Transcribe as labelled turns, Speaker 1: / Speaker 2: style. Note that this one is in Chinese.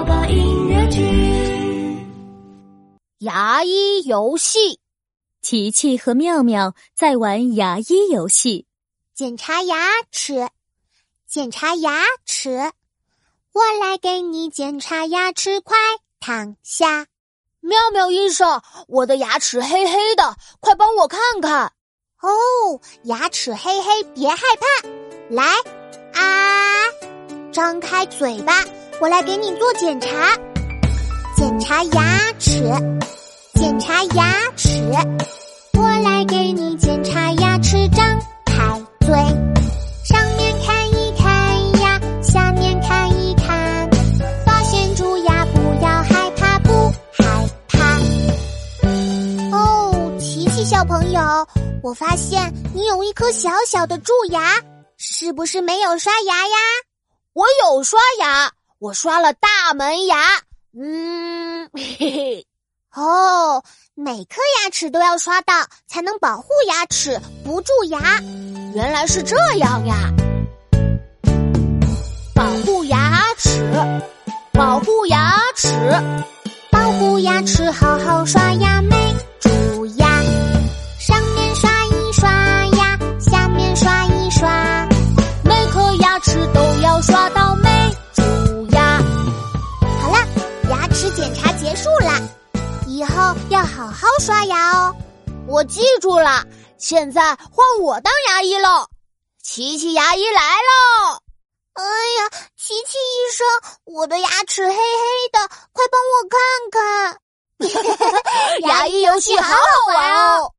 Speaker 1: 宝宝音乐剧。
Speaker 2: 牙医游戏，
Speaker 3: 琪琪和妙妙在玩牙医游戏。
Speaker 4: 检查牙齿，检查牙齿，我来给你检查牙齿，快躺下。
Speaker 2: 妙妙医生，我的牙齿黑黑的，快帮我看看。
Speaker 4: 哦，牙齿黑黑，别害怕，来啊，张开嘴巴，我来给你做检查。检查牙齿，检查牙齿，我来给你检查牙齿，张开嘴，上面看一看呀，下面看一看，发现蛀牙不要害怕，不害怕。哦，琪琪小朋友，我发现你有一颗小小的蛀牙，是不是没有刷牙呀？
Speaker 2: 我有刷牙，我刷了大门牙。嗯，嘿嘿。
Speaker 4: 哦，每颗牙齿都要刷到，才能保护牙齿不蛀牙。
Speaker 2: 原来是这样呀！保护牙齿，保护牙齿，
Speaker 4: 保护牙齿，好好刷牙，齿检查结束了，以后要好好刷牙哦。
Speaker 2: 我记住了，现在换我当牙医喽。琪琪牙医来喽！
Speaker 4: 哎呀，琪琪医生，我的牙齿黑黑的，快帮我看看。
Speaker 2: 牙医游戏好好玩哦。